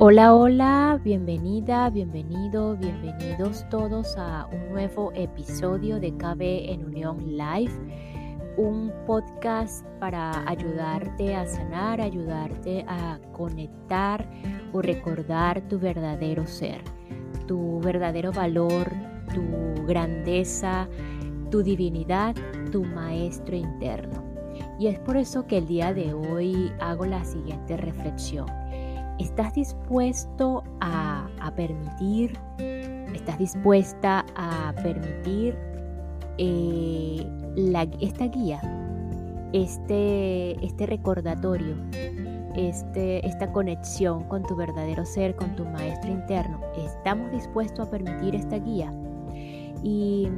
Hola, hola, bienvenida, bienvenido, bienvenidos todos a un nuevo episodio de KB en Unión Live, un podcast para ayudarte a sanar, ayudarte a conectar o recordar tu verdadero ser, tu verdadero valor, tu grandeza, tu divinidad, tu maestro interno. Y es por eso que el día de hoy hago la siguiente reflexión ¿Estás dispuesto a, permitir, estás dispuesta a permitir eh, esta guía, este, este recordatorio, este, esta conexión con tu verdadero ser, con tu maestro interno? ¿Estamos dispuestos a permitir esta guía? Y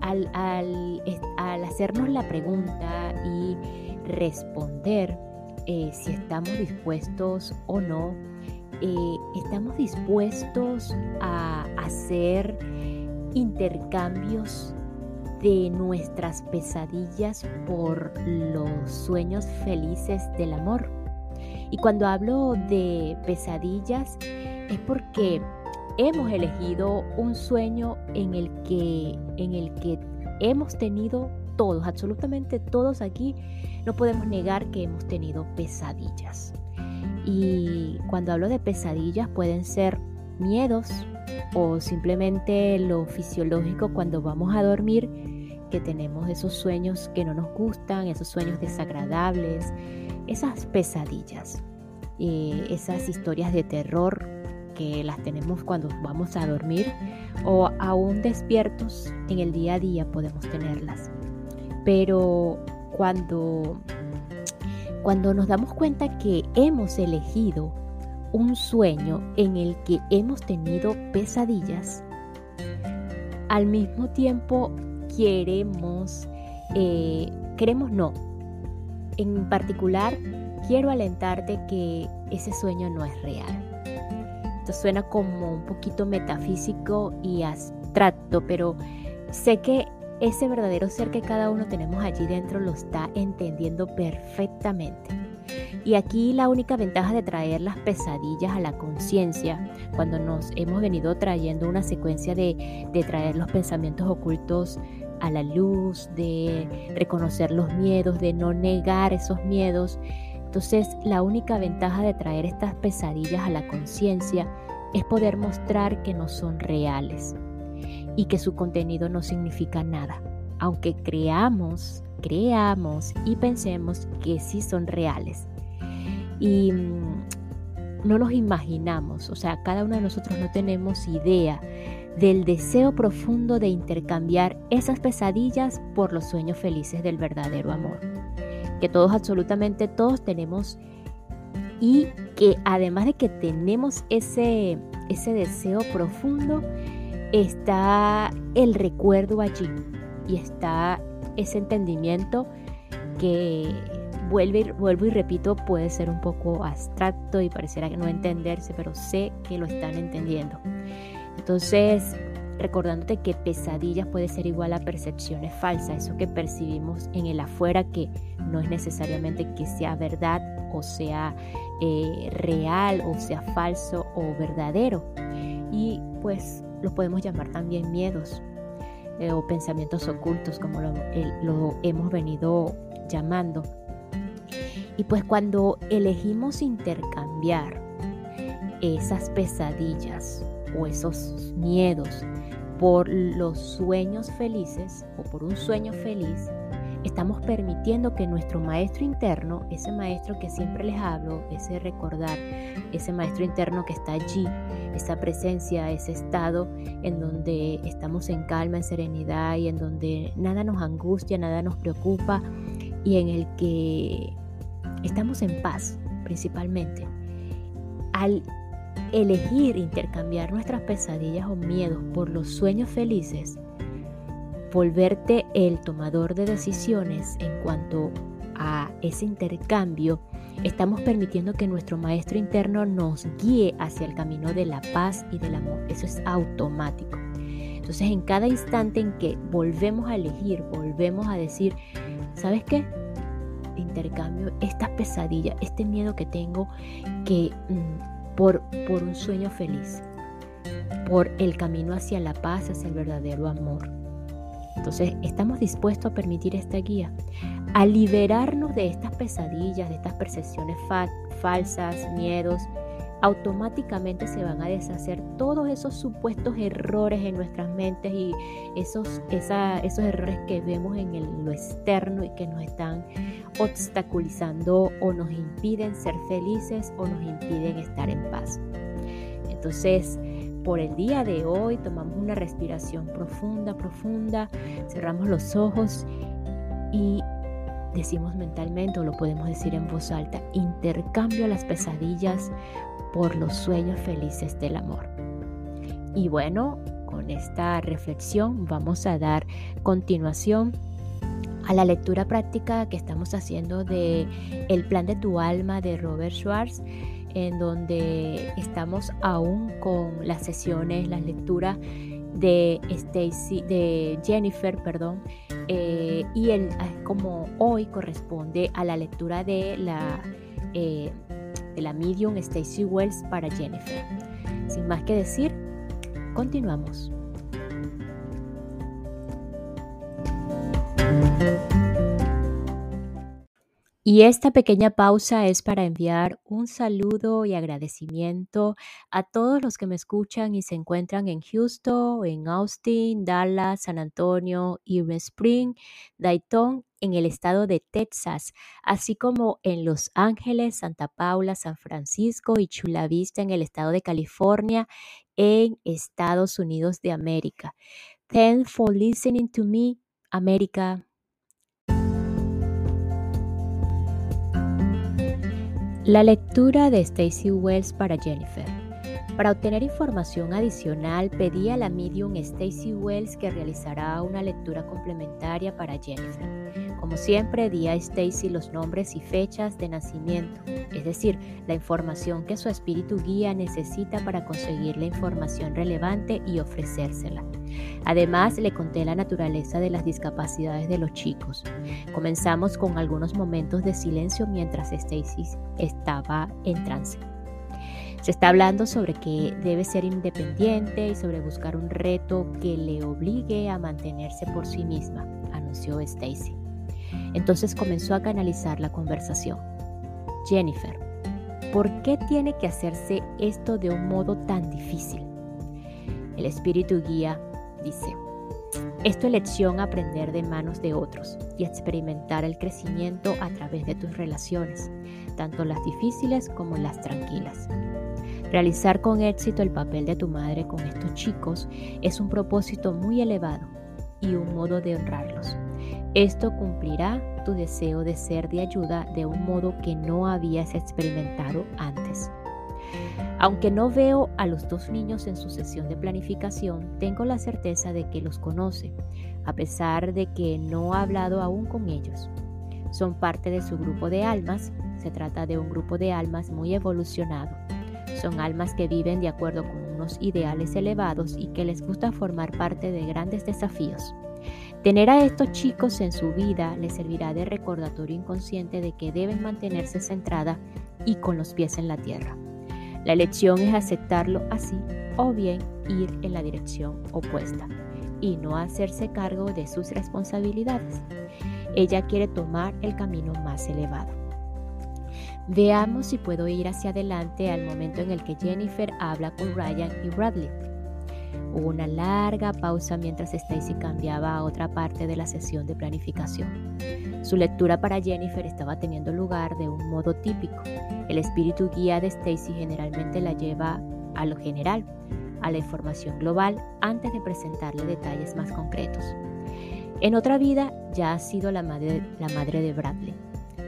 al, al hacernos la pregunta y responder, eh, si estamos dispuestos o no, eh, estamos dispuestos a hacer intercambios de nuestras pesadillas por los sueños felices del amor. Y cuando hablo de pesadillas es porque hemos elegido un sueño en el que, en el que hemos tenido todos, absolutamente todos aquí, no podemos negar que hemos tenido pesadillas. Y cuando hablo de pesadillas pueden ser miedos o simplemente lo fisiológico cuando vamos a dormir, que tenemos esos sueños que no nos gustan, esos sueños desagradables, esas pesadillas, eh, esas historias de terror que las tenemos cuando vamos a dormir o aún despiertos en el día a día podemos tenerlas. Pero cuando, cuando nos damos cuenta que hemos elegido un sueño en el que hemos tenido pesadillas, al mismo tiempo queremos, eh, queremos no. En particular, quiero alentarte que ese sueño no es real. Esto suena como un poquito metafísico y abstracto, pero sé que ese verdadero ser que cada uno tenemos allí dentro lo está entendiendo perfectamente. Y aquí la única ventaja de traer las pesadillas a la conciencia, cuando nos hemos venido trayendo una secuencia de, traer los pensamientos ocultos a la luz, de reconocer los miedos, de no negar esos miedos. Entonces la única ventaja de traer estas pesadillas a la conciencia es poder mostrar que no son reales, y que su contenido no significa nada, aunque creamos, creamos y pensemos que sí son reales. Y mm, no nos imaginamos, o sea, cada uno de nosotros no tenemos idea del deseo profundo de intercambiar esas pesadillas por los sueños felices del verdadero amor. Que todos, absolutamente todos tenemos y que además de que tenemos ese, ese deseo profundo, está el recuerdo allí y está ese entendimiento que vuelve, vuelvo y repito, puede ser un poco abstracto y pareciera no entenderse, pero sé que lo están entendiendo. Entonces, recordándote que pesadillas puede ser igual a percepciones falsas, eso que percibimos en el afuera que no es necesariamente que sea verdad o sea eh, real o sea falso o verdadero. Y pues lo podemos llamar también miedos eh, o pensamientos ocultos, como lo, lo hemos venido llamando. Y pues cuando elegimos intercambiar esas pesadillas o esos miedos por los sueños felices o por un sueño feliz, estamos permitiendo que nuestro maestro interno, ese maestro que siempre les hablo, ese recordar, ese maestro interno que está allí, esa presencia, ese estado en donde estamos en calma, en serenidad y en donde nada nos angustia, nada nos preocupa y en el que estamos en paz principalmente. Al elegir intercambiar nuestras pesadillas o miedos por los sueños felices, volverte el tomador de decisiones en cuanto a ese intercambio, estamos permitiendo que nuestro maestro interno nos guíe hacia el camino de la paz y del amor. Eso es automático. Entonces en cada instante en que volvemos a elegir, volvemos a decir, ¿sabes qué? Intercambio esta pesadilla, este miedo que tengo que mm, por, por un sueño feliz, por el camino hacia la paz, hacia el verdadero amor. Entonces, estamos dispuestos a permitir esta guía, a liberarnos de estas pesadillas, de estas percepciones falsas, miedos, automáticamente se van a deshacer todos esos supuestos errores en nuestras mentes y esos, esos errores que vemos en lo externo y que nos están obstaculizando o nos impiden ser felices o nos impiden estar en paz. Entonces, por el día de hoy tomamos una respiración profunda, profunda, cerramos los ojos y decimos mentalmente o lo podemos decir en voz alta, intercambio las pesadillas por los sueños felices del amor. Y bueno, con esta reflexión vamos a dar continuación a la lectura práctica que estamos haciendo de El plan de tu alma de Robert Schwartz, en donde estamos aún con las sesiones, las lecturas de de Jennifer, perdón, eh, y el, ah, como hoy corresponde a la lectura de la eh, de la medium Stacy Wells para Jennifer. Sin más que decir, continuamos. Y esta pequeña pausa es para enviar un saludo y agradecimiento a todos los que me escuchan y se encuentran en Houston, en Austin, Dallas, San Antonio, Irving Spring, Dayton, en el estado de Texas, así como en Los Ángeles, Santa Paula, San Francisco y Chula Vista en el estado de California, en Estados Unidos de América. Thanks for listening to me, América. La lectura de Stacy Wells para Jennifer. Para obtener información adicional, pedí a la medium Stacy Wells que realizará una lectura complementaria para Jennifer. Como siempre, di a Stacy los nombres y fechas de nacimiento, es decir, la información que su espíritu guía necesita para conseguir la información relevante y ofrecérsela. Además, le conté la naturaleza de las discapacidades de los chicos. Comenzamos con algunos momentos de silencio mientras Stacy estaba en trance. Se está hablando sobre que debe ser independiente y sobre buscar un reto que le obligue a mantenerse por sí misma, anunció Stacy. Entonces comenzó a canalizar la conversación. Jennifer, ¿por qué tiene que hacerse esto de un modo tan difícil? El espíritu guía dice, es tu elección aprender de manos de otros y experimentar el crecimiento a través de tus relaciones, tanto las difíciles como las tranquilas. Realizar con éxito el papel de tu madre con estos chicos es un propósito muy elevado y un modo de honrarlos. Esto cumplirá tu deseo de ser de ayuda de un modo que no habías experimentado antes. Aunque no veo a los dos niños en su sesión de planificación, tengo la certeza de que los conoce, a pesar de que no ha hablado aún con ellos. Son parte de su grupo de almas, se trata de un grupo de almas muy evolucionado. Son almas que viven de acuerdo con unos ideales elevados y que les gusta formar parte de grandes desafíos. Tener a estos chicos en su vida les servirá de recordatorio inconsciente de que deben mantenerse centrada y con los pies en la tierra. La elección es aceptarlo así o bien ir en la dirección opuesta y no hacerse cargo de sus responsabilidades. Ella quiere tomar el camino más elevado. Veamos si puedo ir hacia adelante al momento en el que Jennifer habla con Ryan y Bradley. Hubo una larga pausa mientras Stacy cambiaba a otra parte de la sesión de planificación. Su lectura para Jennifer estaba teniendo lugar de un modo típico. El espíritu guía de Stacy generalmente la lleva a lo general, a la información global, antes de presentarle detalles más concretos. En otra vida ya ha sido la madre, la madre de Bradley,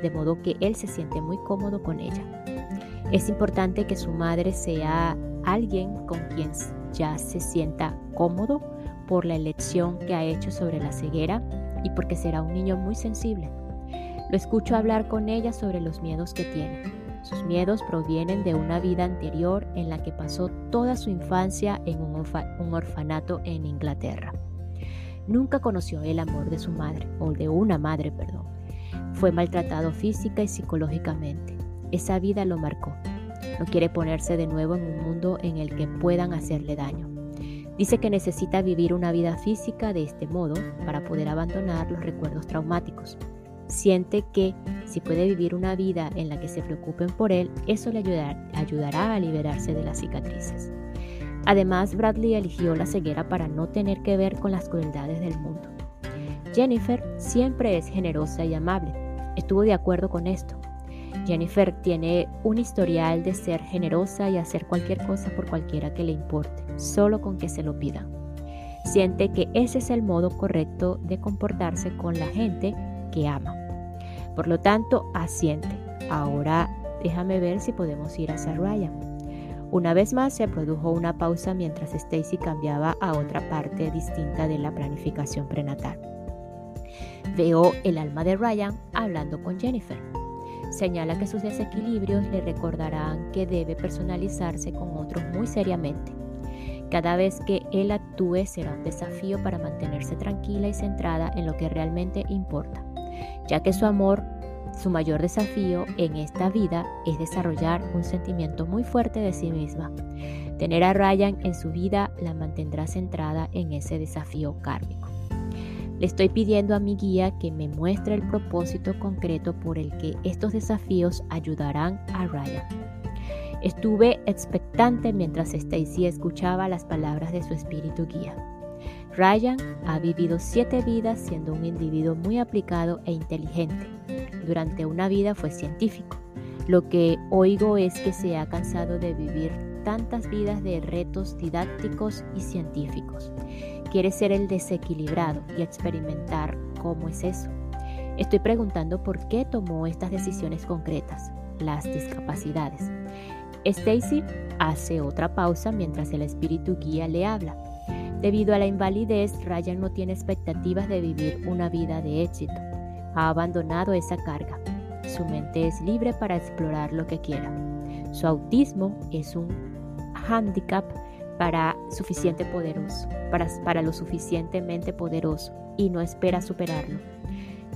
de modo que él se siente muy cómodo con ella. Es importante que su madre sea alguien con quien ya se sienta cómodo por la elección que ha hecho sobre la ceguera y porque será un niño muy sensible. Lo escucho hablar con ella sobre los miedos que tiene. Sus miedos provienen de una vida anterior en la que pasó toda su infancia en un, orfanato en Inglaterra. Nunca conoció el amor de su madre, o de una madre, perdón. Fue maltratado física y psicológicamente. Esa vida lo marcó. No quiere ponerse de nuevo en un mundo en el que puedan hacerle daño. Dice que necesita vivir una vida física de este modo para poder abandonar los recuerdos traumáticos. Siente que si puede vivir una vida en la que se preocupen por él, eso le ayudará a liberarse de las cicatrices. Además, Bradley eligió la ceguera para no tener que ver con las crueldades del mundo. Jennifer siempre es generosa y amable. Estuvo de acuerdo con esto. Jennifer tiene un historial de ser generosa y hacer cualquier cosa por cualquiera que le importe, solo con que se lo pidan. Siente que ese es el modo correcto de comportarse con la gente que ama. Por lo tanto, asiente. Ahora déjame ver si podemos ir hacia Ryan. Una vez más se produjo una pausa mientras Stacy cambiaba a otra parte distinta de la planificación prenatal. Veo el alma de Ryan hablando con Jennifer. Señala que sus desequilibrios le recordarán que debe personalizarse con otros muy seriamente. Cada vez que él actúe será un desafío para mantenerse tranquila y centrada en lo que realmente importa, ya que su amor su mayor desafío en esta vida es desarrollar un sentimiento muy fuerte de sí misma. Tener a Ryan en su vida la mantendrá centrada en ese desafío kármico. Le estoy pidiendo a mi guía que me muestre el propósito concreto por el que estos desafíos ayudarán a Ryan. Estuve expectante mientras Stacy escuchaba las palabras de su espíritu guía. Ryan ha vivido siete vidas siendo un individuo muy aplicado e inteligente. Durante una vida fue científico. Lo que oigo es que se ha cansado de vivir tantas vidas de retos didácticos y científicos. Quiere ser el desequilibrado y experimentar cómo es eso. Estoy preguntando por qué tomó estas decisiones concretas, las discapacidades. Stacy hace otra pausa mientras el espíritu guía le habla. Debido a la invalidez, Ryan no tiene expectativas de vivir una vida de éxito. Ha abandonado esa carga. Su mente es libre para explorar lo que quiera. Su autismo es un handicap para, suficiente poderoso, para, para lo suficientemente poderoso y no espera superarlo.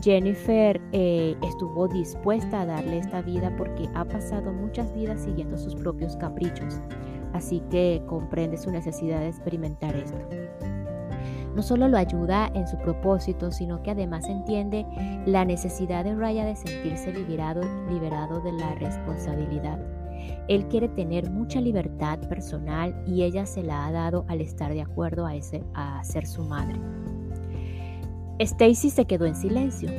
Jennifer eh, estuvo dispuesta a darle esta vida porque ha pasado muchas vidas siguiendo sus propios caprichos así que comprende su necesidad de experimentar esto. No solo lo ayuda en su propósito, sino que además entiende la necesidad de Raya de sentirse liberado, liberado de la responsabilidad. Él quiere tener mucha libertad personal y ella se la ha dado al estar de acuerdo a, ese, a ser su madre. Stacy se quedó en silencio.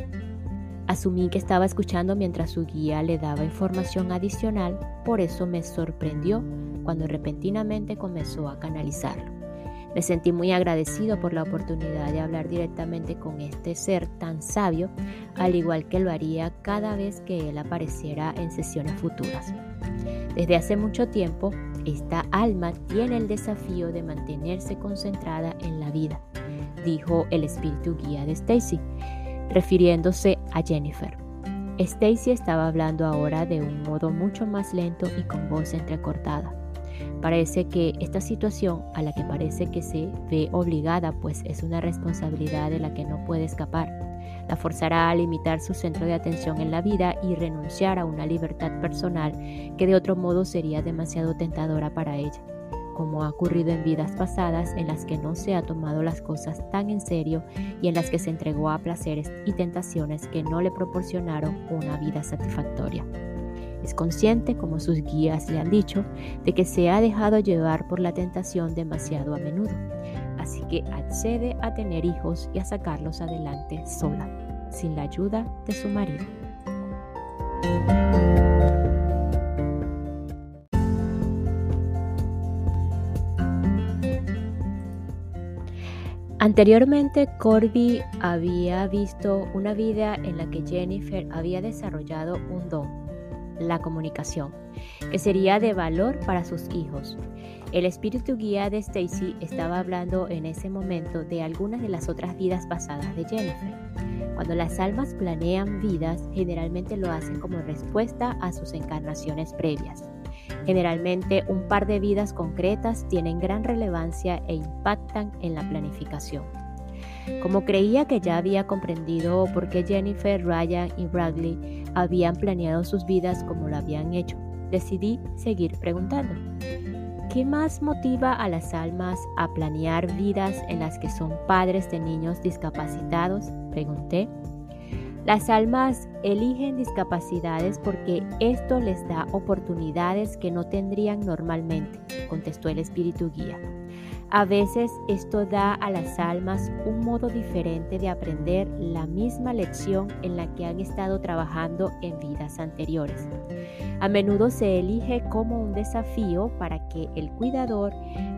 Asumí que estaba escuchando mientras su guía le daba información adicional, por eso me sorprendió cuando repentinamente comenzó a canalizarlo. Me sentí muy agradecido por la oportunidad de hablar directamente con este ser tan sabio, al igual que lo haría cada vez que él apareciera en sesiones futuras. Desde hace mucho tiempo, esta alma tiene el desafío de mantenerse concentrada en la vida, dijo el espíritu guía de Stacy, refiriéndose a Jennifer. Stacy estaba hablando ahora de un modo mucho más lento y con voz entrecortada. Parece que esta situación a la que parece que se ve obligada, pues es una responsabilidad de la que no puede escapar, la forzará a limitar su centro de atención en la vida y renunciar a una libertad personal que de otro modo sería demasiado tentadora para ella, como ha ocurrido en vidas pasadas en las que no se ha tomado las cosas tan en serio y en las que se entregó a placeres y tentaciones que no le proporcionaron una vida satisfactoria. Es consciente, como sus guías le han dicho, de que se ha dejado llevar por la tentación demasiado a menudo, así que accede a tener hijos y a sacarlos adelante sola, sin la ayuda de su marido. Anteriormente, Corby había visto una vida en la que Jennifer había desarrollado un don la comunicación, que sería de valor para sus hijos. El espíritu guía de Stacy estaba hablando en ese momento de algunas de las otras vidas pasadas de Jennifer. Cuando las almas planean vidas, generalmente lo hacen como respuesta a sus encarnaciones previas. Generalmente un par de vidas concretas tienen gran relevancia e impactan en la planificación. Como creía que ya había comprendido por qué Jennifer, Ryan y Bradley habían planeado sus vidas como lo habían hecho, decidí seguir preguntando. ¿Qué más motiva a las almas a planear vidas en las que son padres de niños discapacitados? Pregunté. Las almas eligen discapacidades porque esto les da oportunidades que no tendrían normalmente, contestó el espíritu guía. A veces esto da a las almas un modo diferente de aprender la misma lección en la que han estado trabajando en vidas anteriores. A menudo se elige como un desafío para que el cuidador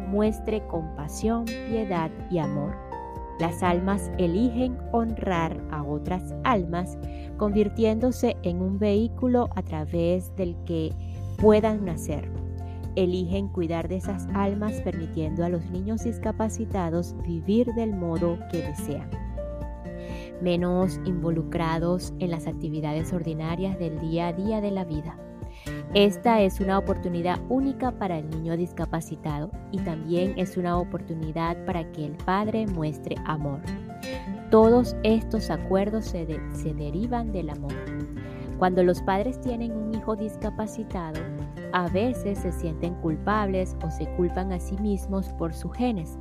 muestre compasión, piedad y amor. Las almas eligen honrar a otras almas, convirtiéndose en un vehículo a través del que puedan nacer. Eligen cuidar de esas almas permitiendo a los niños discapacitados vivir del modo que desean menos involucrados en las actividades ordinarias del día a día de la vida. Esta es una oportunidad única para el niño discapacitado y también es una oportunidad para que el padre muestre amor. Todos estos acuerdos se, derivan del amor. Cuando los padres tienen un hijo discapacitado, a veces se sienten culpables o se culpan a sí mismos por sus genes.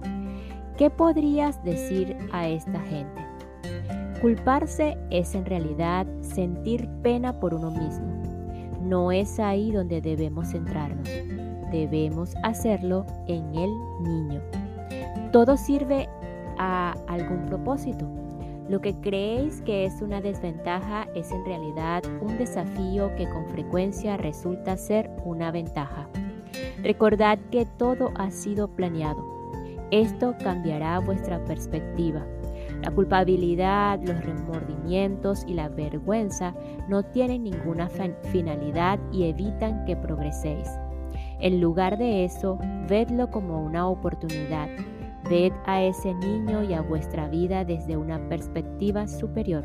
¿Qué podrías decir a esta gente? Culparse es en realidad sentir pena por uno mismo no es ahí donde debemos centrarnos. Debemos hacerlo en el niño. Todo sirve a algún propósito. Lo que creéis que es una desventaja es en realidad un desafío que con frecuencia resulta ser una ventaja. Recordad que todo ha sido planeado. Esto cambiará vuestra perspectiva. La culpabilidad, los remordimientos y la vergüenza no tienen ninguna finalidad y evitan que progreséis. En lugar de eso, vedlo como una oportunidad. Ved a ese niño y a vuestra vida desde una perspectiva superior.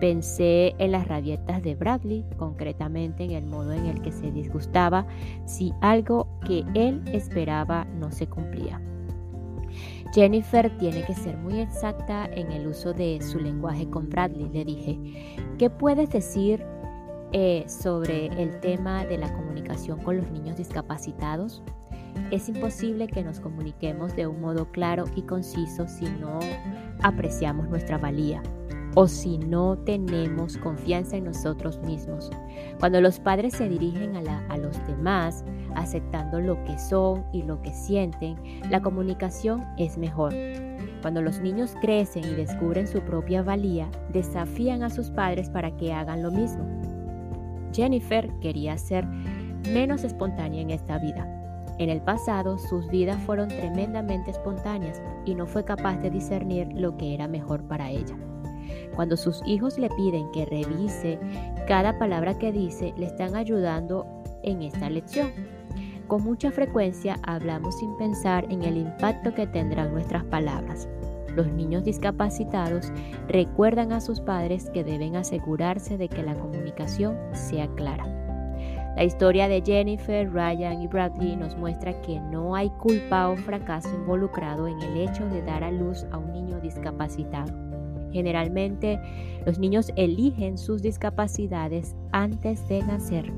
Pensé en las rabietas de Bradley, concretamente en el modo en el que se disgustaba si algo que él esperaba no se cumplía. Jennifer tiene que ser muy exacta en el uso de su lenguaje con Bradley. Le dije, ¿qué puedes decir eh, sobre el tema de la comunicación con los niños discapacitados? Es imposible que nos comuniquemos de un modo claro y conciso si no apreciamos nuestra valía o si no tenemos confianza en nosotros mismos. Cuando los padres se dirigen a, los demás, aceptando lo que son y lo que sienten, la comunicación es mejor. Cuando los niños crecen y descubren su propia valía, desafían a sus padres para que hagan lo mismo. Jennifer quería ser menos espontánea en esta vida. En el pasado sus vidas fueron tremendamente espontáneas y no fue capaz de discernir lo que era mejor para ella. Cuando sus hijos le piden que revise cada palabra que dice, le están ayudando en esta lección. Con mucha frecuencia hablamos sin pensar en el impacto que tendrán nuestras palabras. Los niños discapacitados recuerdan a sus padres que deben asegurarse de que la comunicación sea clara. La historia de Jennifer, Ryan y Bradley nos muestra que no hay culpa o fracaso involucrado en el hecho de dar a luz a un niño discapacitado. Generalmente los niños eligen sus discapacidades antes de nacer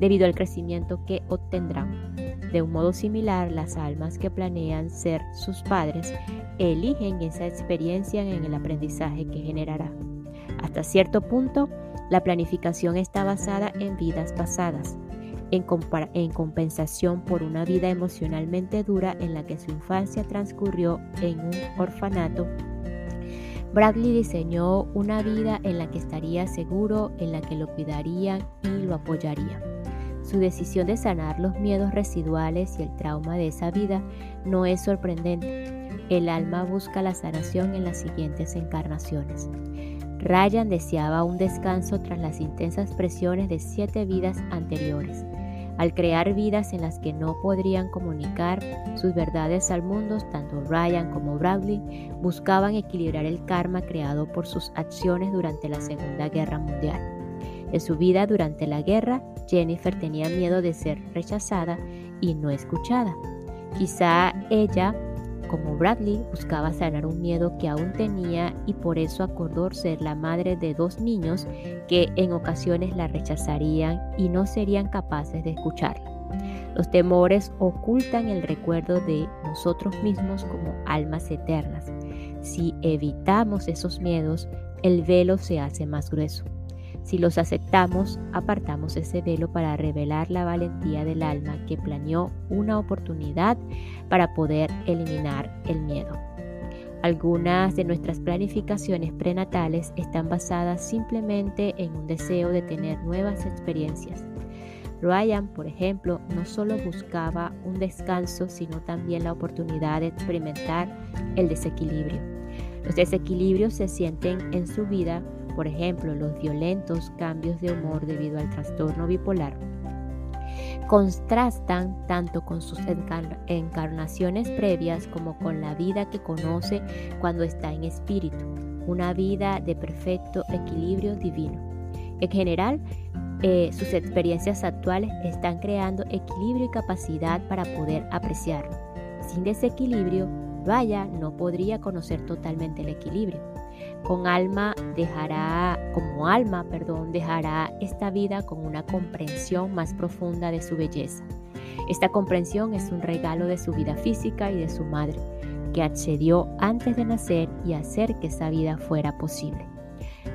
debido al crecimiento que obtendrán. De un modo similar, las almas que planean ser sus padres eligen esa experiencia en el aprendizaje que generará. Hasta cierto punto, la planificación está basada en vidas pasadas, en, en, compensación por una vida emocionalmente dura en la que su infancia transcurrió en un orfanato Bradley diseñó una vida en la que estaría seguro, en la que lo cuidarían y lo apoyarían. Su decisión de sanar los miedos residuales y el trauma de esa vida no es sorprendente. El alma busca la sanación en las siguientes encarnaciones. Ryan deseaba un descanso tras las intensas presiones de siete vidas anteriores al crear vidas en las que no podrían comunicar sus verdades al mundo, tanto Ryan como Bradley buscaban equilibrar el karma creado por sus acciones durante la Segunda Guerra Mundial. En su vida durante la guerra, Jennifer tenía miedo de ser rechazada y no escuchada. Quizá ella como Bradley buscaba sanar un miedo que aún tenía y por eso acordó ser la madre de dos niños que en ocasiones la rechazarían y no serían capaces de escucharla. Los temores ocultan el recuerdo de nosotros mismos como almas eternas. Si evitamos esos miedos, el velo se hace más grueso. Si los aceptamos, apartamos ese velo para revelar la valentía del alma que planeó una oportunidad para poder eliminar el miedo. Algunas de nuestras planificaciones prenatales están basadas simplemente en un deseo de tener nuevas experiencias. Ryan, por ejemplo, no solo buscaba un descanso, sino también la oportunidad de experimentar el desequilibrio. Los desequilibrios se sienten en su vida por ejemplo los violentos cambios de humor debido al trastorno bipolar, contrastan tanto con sus encarnaciones previas como con la vida que conoce cuando está en espíritu, una vida de perfecto equilibrio divino. En general, eh, sus experiencias actuales están creando equilibrio y capacidad para poder apreciarlo. Sin desequilibrio, Vaya no podría conocer totalmente el equilibrio. Con alma dejará, como alma, perdón, dejará esta vida con una comprensión más profunda de su belleza. Esta comprensión es un regalo de su vida física y de su madre, que accedió antes de nacer y hacer que esa vida fuera posible.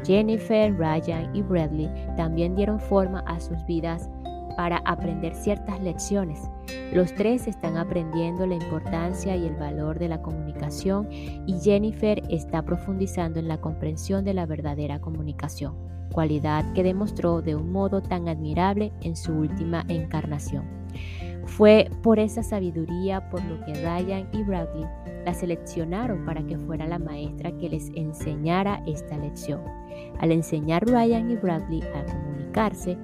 Jennifer, Ryan y Bradley también dieron forma a sus vidas para aprender ciertas lecciones. Los tres están aprendiendo la importancia y el valor de la comunicación y Jennifer está profundizando en la comprensión de la verdadera comunicación, cualidad que demostró de un modo tan admirable en su última encarnación. Fue por esa sabiduría por lo que Ryan y Bradley la seleccionaron para que fuera la maestra que les enseñara esta lección. Al enseñar Ryan y Bradley a comunicarse,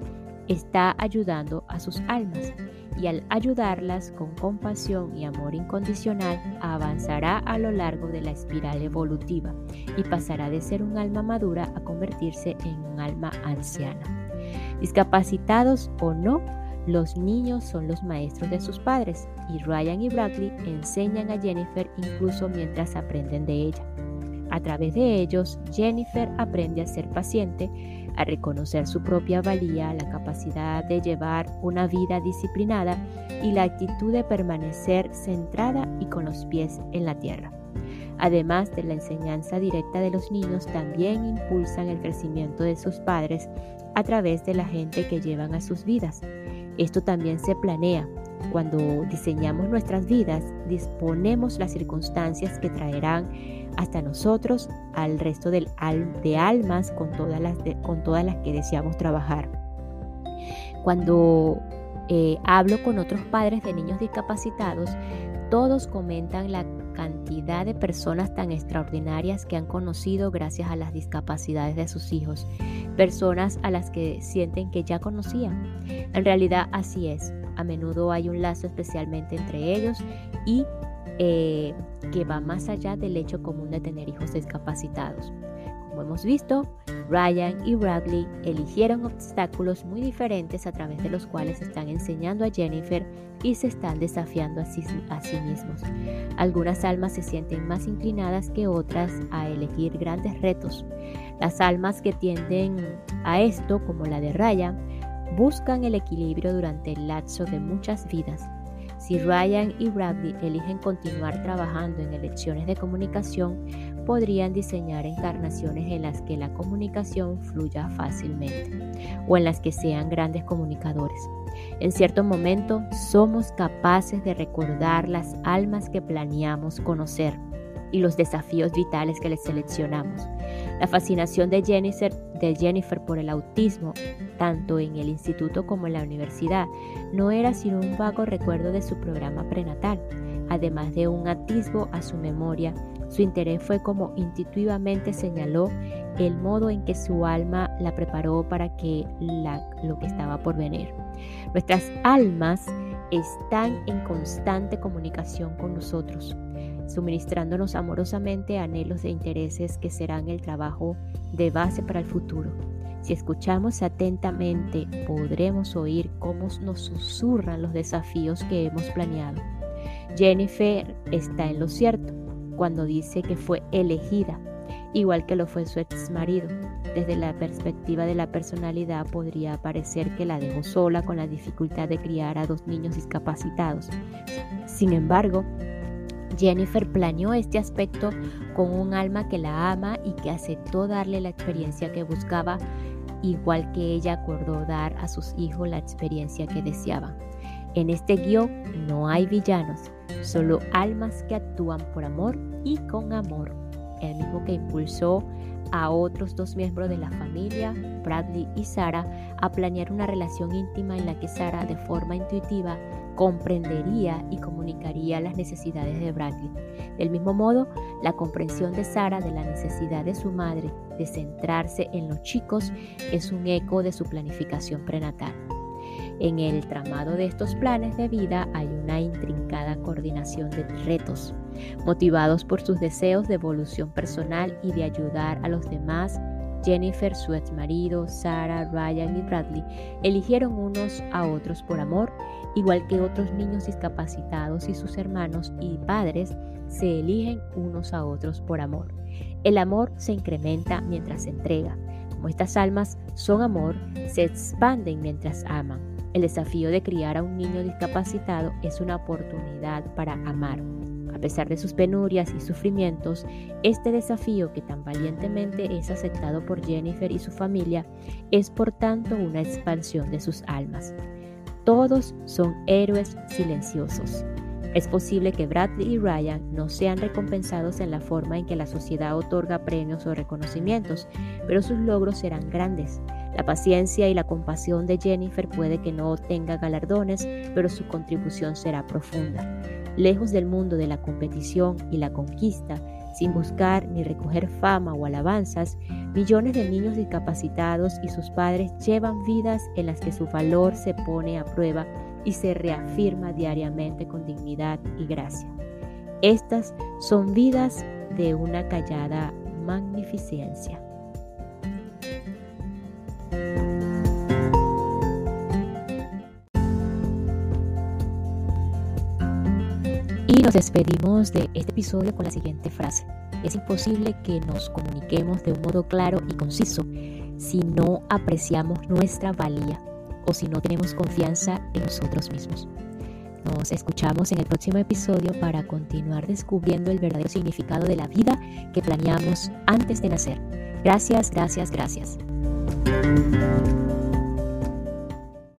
está ayudando a sus almas y al ayudarlas con compasión y amor incondicional avanzará a lo largo de la espiral evolutiva y pasará de ser un alma madura a convertirse en un alma anciana. Discapacitados o no, los niños son los maestros de sus padres y Ryan y Bradley enseñan a Jennifer incluso mientras aprenden de ella. A través de ellos, Jennifer aprende a ser paciente, a reconocer su propia valía, la capacidad de llevar una vida disciplinada y la actitud de permanecer centrada y con los pies en la tierra. Además de la enseñanza directa de los niños, también impulsan el crecimiento de sus padres a través de la gente que llevan a sus vidas. Esto también se planea. Cuando diseñamos nuestras vidas, disponemos las circunstancias que traerán hasta nosotros, al resto del de almas con todas, las con todas las que deseamos trabajar. Cuando eh, hablo con otros padres de niños discapacitados, todos comentan la cantidad de personas tan extraordinarias que han conocido gracias a las discapacidades de sus hijos, personas a las que sienten que ya conocían. En realidad así es, a menudo hay un lazo especialmente entre ellos y eh, que va más allá del hecho común de tener hijos discapacitados. Como hemos visto, Ryan y Bradley eligieron obstáculos muy diferentes a través de los cuales están enseñando a Jennifer y se están desafiando a sí, a sí mismos. Algunas almas se sienten más inclinadas que otras a elegir grandes retos. Las almas que tienden a esto, como la de Ryan, buscan el equilibrio durante el lapso de muchas vidas si Ryan y Bradley eligen continuar trabajando en elecciones de comunicación, podrían diseñar encarnaciones en las que la comunicación fluya fácilmente o en las que sean grandes comunicadores. En cierto momento somos capaces de recordar las almas que planeamos conocer y los desafíos vitales que les seleccionamos. La fascinación de Jennifer, por el autismo, tanto en el instituto como en la universidad, no era sino un vago recuerdo de su programa prenatal. Además de un atisbo a su memoria, su interés fue como intuitivamente señaló el modo en que su alma la preparó para que lo que estaba por venir. Nuestras almas están en constante comunicación con nosotros suministrándonos amorosamente anhelos e intereses que serán el trabajo de base para el futuro. Si escuchamos atentamente, podremos oír cómo nos susurran los desafíos que hemos planeado. Jennifer está en lo cierto cuando dice que fue elegida, igual que lo fue su ex marido. Desde la perspectiva de la personalidad podría parecer que la dejó sola con la dificultad de criar a dos niños discapacitados. Sin embargo, Jennifer planeó este aspecto con un alma que la ama y que aceptó darle la experiencia que buscaba, igual que ella acordó dar a sus hijos la experiencia que deseaban. En este guion no hay villanos, solo almas que actúan por amor y con amor. El mismo que impulsó a otros dos miembros de la familia, Bradley y Sara, a planear una relación íntima en la que Sara de forma intuitiva comprendería y comunicaría las necesidades de Bradley. Del mismo modo, la comprensión de Sara de la necesidad de su madre de centrarse en los chicos es un eco de su planificación prenatal. En el tramado de estos planes de vida hay una intrincada coordinación de retos, motivados por sus deseos de evolución personal y de ayudar a los demás Jennifer, su ex marido, Sarah, Ryan y Bradley eligieron unos a otros por amor, igual que otros niños discapacitados y sus hermanos y padres se eligen unos a otros por amor. El amor se incrementa mientras se entrega. Como estas almas son amor, se expanden mientras aman. El desafío de criar a un niño discapacitado es una oportunidad para amar. A pesar de sus penurias y sufrimientos, este desafío que tan valientemente es aceptado por Jennifer y su familia es por tanto una expansión de sus almas. Todos son héroes silenciosos. Es posible que Bradley y Ryan no sean recompensados en la forma en que la sociedad otorga premios o reconocimientos, pero sus logros serán grandes. La paciencia y la compasión de Jennifer puede que no tenga galardones, pero su contribución será profunda lejos del mundo de la competición y la conquista, sin buscar ni recoger fama o alabanzas, millones de niños discapacitados y sus padres llevan vidas en las que su valor se pone a prueba y se reafirma diariamente con dignidad y gracia. Estas son vidas de una callada magnificencia. Nos despedimos de este episodio con la siguiente frase. Es imposible que nos comuniquemos de un modo claro y conciso si no apreciamos nuestra valía o si no tenemos confianza en nosotros mismos. Nos escuchamos en el próximo episodio para continuar descubriendo el verdadero significado de la vida que planeamos antes de nacer. Gracias, gracias, gracias.